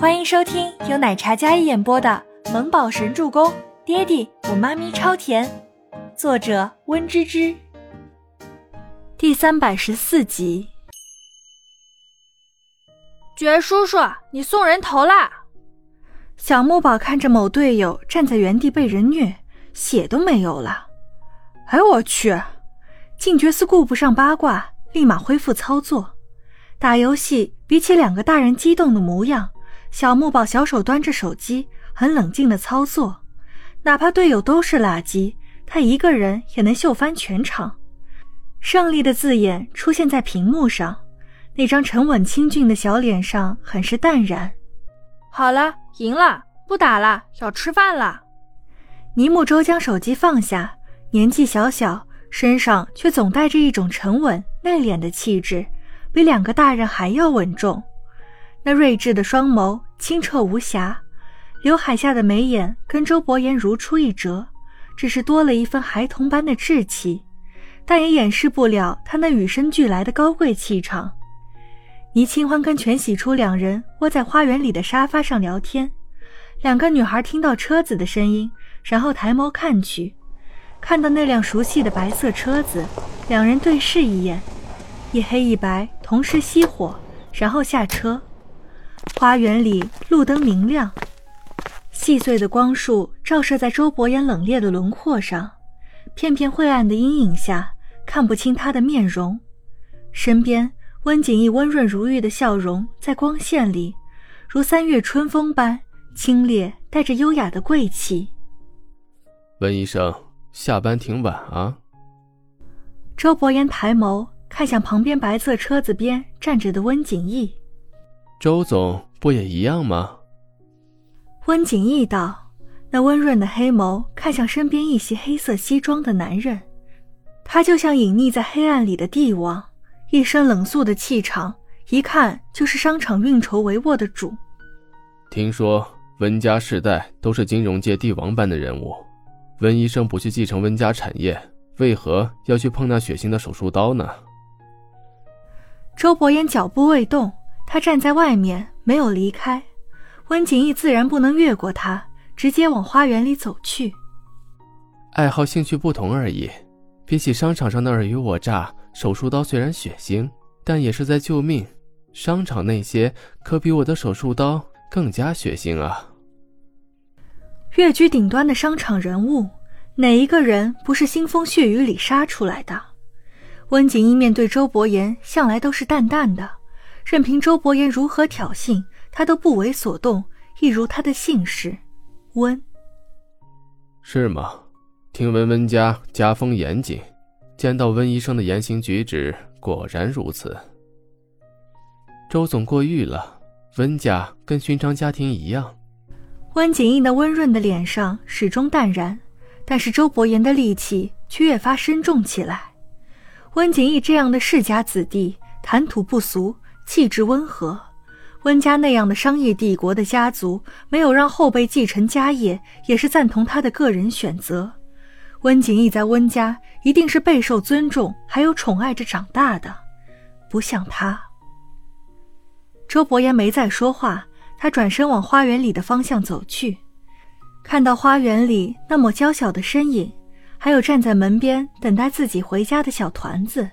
欢迎收听由奶茶嘉一演播的《萌宝神助攻》，爹地我妈咪超甜，作者温芝芝。第三百十四集。绝叔叔，你送人头啦！小木宝看着某队友站在原地被人虐，血都没有了。哎我去！静觉寺顾不上八卦，立马恢复操作。打游戏比起两个大人激动的模样，小木宝小手端着手机，很冷静的操作。哪怕队友都是垃圾，他一个人也能秀翻全场。胜利的字眼出现在屏幕上，那张沉稳清俊的小脸上很是淡然。好了，赢了，不打了，要吃饭了。尼木舟将手机放下，年纪小小，身上却总带着一种沉稳内敛的气质。比两个大人还要稳重，那睿智的双眸清澈无瑕，刘海下的眉眼跟周伯言如出一辙，只是多了一份孩童般的稚气，但也掩饰不了他那与生俱来的高贵气场。倪清欢跟全喜初两人窝在花园里的沙发上聊天，两个女孩听到车子的声音，然后抬眸看去，看到那辆熟悉的白色车子，两人对视一眼。一黑一白同时熄火，然后下车。花园里路灯明亮，细碎的光束照射在周伯言冷冽的轮廓上，片片晦暗的阴影下看不清他的面容。身边温景逸温润如玉的笑容在光线里，如三月春风般清冽，带着优雅的贵气。温医生，下班挺晚啊。周伯言抬眸。看向旁边白色车子边站着的温景逸，周总不也一样吗？温景逸道。那温润的黑眸看向身边一袭黑色西装的男人，他就像隐匿在黑暗里的帝王，一身冷肃的气场，一看就是商场运筹帷幄的主。听说温家世代都是金融界帝王般的人物，温医生不去继承温家产业，为何要去碰那血腥的手术刀呢？周伯言脚步未动，他站在外面没有离开。温景逸自然不能越过他，直接往花园里走去。爱好兴趣不同而已。比起商场上的尔虞我诈，手术刀虽然血腥，但也是在救命。商场那些可比我的手术刀更加血腥啊！跃居顶端的商场人物，哪一个人不是腥风血雨里杀出来的？温景逸面对周伯言，向来都是淡淡的，任凭周伯言如何挑衅，他都不为所动，一如他的姓氏，温。是吗？听闻温家家风严谨，见到温医生的言行举止，果然如此。周总过誉了，温家跟寻常家庭一样。温景逸那温润的脸上始终淡然，但是周伯言的戾气却越发深重起来。温景逸这样的世家子弟，谈吐不俗，气质温和。温家那样的商业帝国的家族，没有让后辈继承家业，也是赞同他的个人选择。温景逸在温家一定是备受尊重，还有宠爱着长大的，不像他。周伯言没再说话，他转身往花园里的方向走去，看到花园里那抹娇小的身影。还有站在门边等待自己回家的小团子，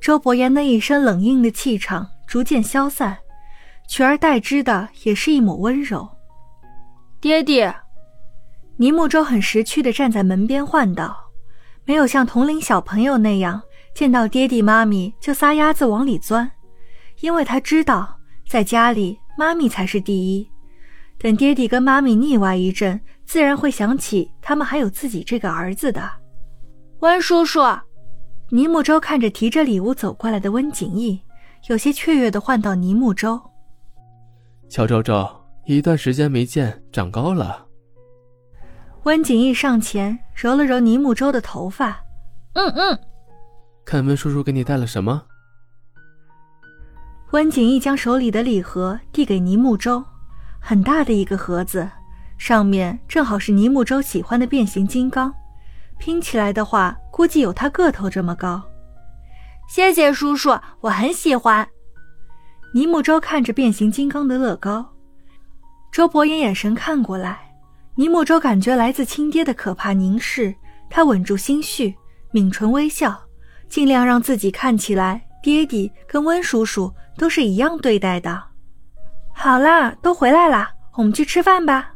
周伯言那一身冷硬的气场逐渐消散，取而代之的也是一抹温柔。爹爹，倪木舟很识趣的站在门边唤道，没有像同龄小朋友那样见到爹地妈咪就撒丫子往里钻，因为他知道在家里妈咪才是第一。等爹地跟妈咪腻歪一阵。自然会想起他们还有自己这个儿子的，温叔叔。倪木舟看着提着礼物走过来的温景逸，有些雀跃的唤到：“倪木舟，乔周周，一段时间没见，长高了。”温景逸上前揉了揉倪木舟的头发，“嗯嗯。”看温叔叔给你带了什么？温景逸将手里的礼盒递给倪木舟，很大的一个盒子。上面正好是倪木舟喜欢的变形金刚，拼起来的话，估计有他个头这么高。谢谢叔叔，我很喜欢。尼木舟看着变形金刚的乐高，周伯言眼神看过来，尼莫舟感觉来自亲爹的可怕凝视，他稳住心绪，抿唇微笑，尽量让自己看起来爹地跟温叔叔都是一样对待的。好啦，都回来啦，我们去吃饭吧。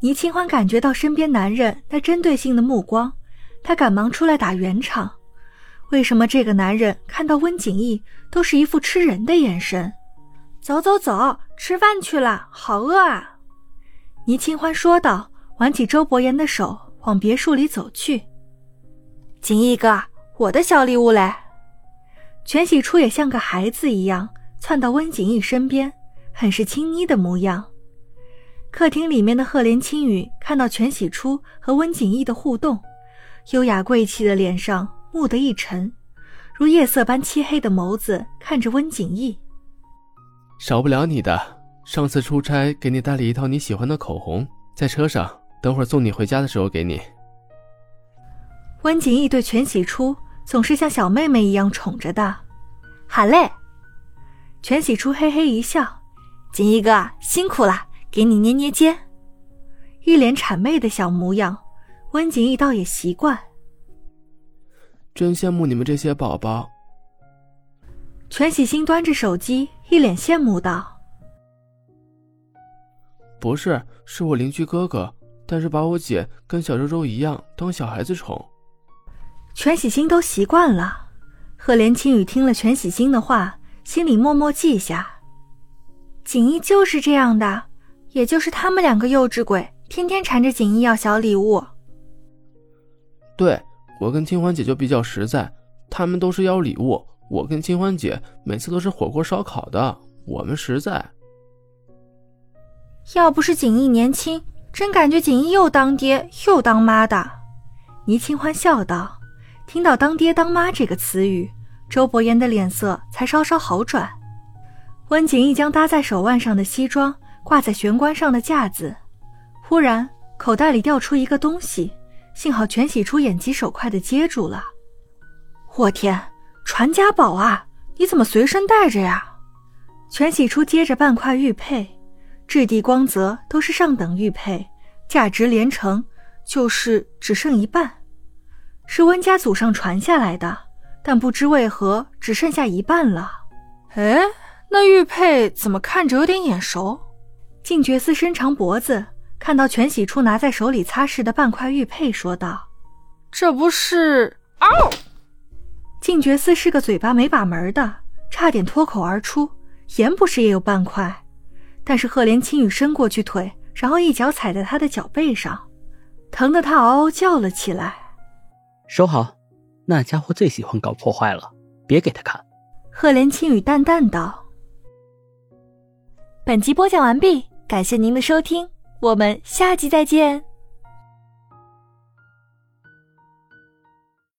倪清欢感觉到身边男人那针对性的目光，他赶忙出来打圆场。为什么这个男人看到温景逸都是一副吃人的眼神？走走走，吃饭去了，好饿啊！倪清欢说道，挽起周伯言的手往别墅里走去。景逸哥，我的小礼物嘞！全喜初也像个孩子一样窜到温景逸身边，很是亲昵的模样。客厅里面的赫连青羽看到全喜初和温景逸的互动，优雅贵气的脸上。蓦地一沉，如夜色般漆黑的眸子看着温景逸。少不了你的。上次出差给你带了一套你喜欢的口红，在车上，等会儿送你回家的时候给你。温景逸对全喜初总是像小妹妹一样宠着的。好嘞。全喜初嘿嘿一笑，锦逸哥辛苦了，给你捏捏肩。一脸谄媚的小模样，温景逸倒也习惯。真羡慕你们这些宝宝。全喜星端着手机，一脸羡慕道：“不是，是我邻居哥哥，但是把我姐跟小周周一样当小孩子宠。”全喜星都习惯了。赫连青雨听了全喜星的话，心里默默记下：锦衣就是这样的，也就是他们两个幼稚鬼，天天缠着锦衣要小礼物。对。我跟清欢姐就比较实在，他们都是要礼物，我跟清欢姐每次都是火锅烧烤的，我们实在。要不是锦逸年轻，真感觉锦逸又当爹又当妈的。倪清欢笑道。听到“当爹当妈”这个词语，周伯言的脸色才稍稍好转。温景逸将搭在手腕上的西装挂在玄关上的架子，忽然口袋里掉出一个东西。幸好全喜初眼疾手快的接住了。我天，传家宝啊！你怎么随身带着呀？全喜初接着半块玉佩，质地光泽都是上等玉佩，价值连城，就是只剩一半。是温家祖上传下来的，但不知为何只剩下一半了。哎，那玉佩怎么看着有点眼熟？静觉寺伸长脖子。看到全喜初拿在手里擦拭的半块玉佩，说道：“这不是……哦！”静觉寺是个嘴巴没把门的，差点脱口而出：“盐不是也有半块？”但是赫连青羽伸过去腿，然后一脚踩在他的脚背上，疼得他嗷嗷叫了起来。收好，那家伙最喜欢搞破坏了，别给他看。”赫连青羽淡淡道。本集播讲完毕，感谢您的收听。我们下集再见。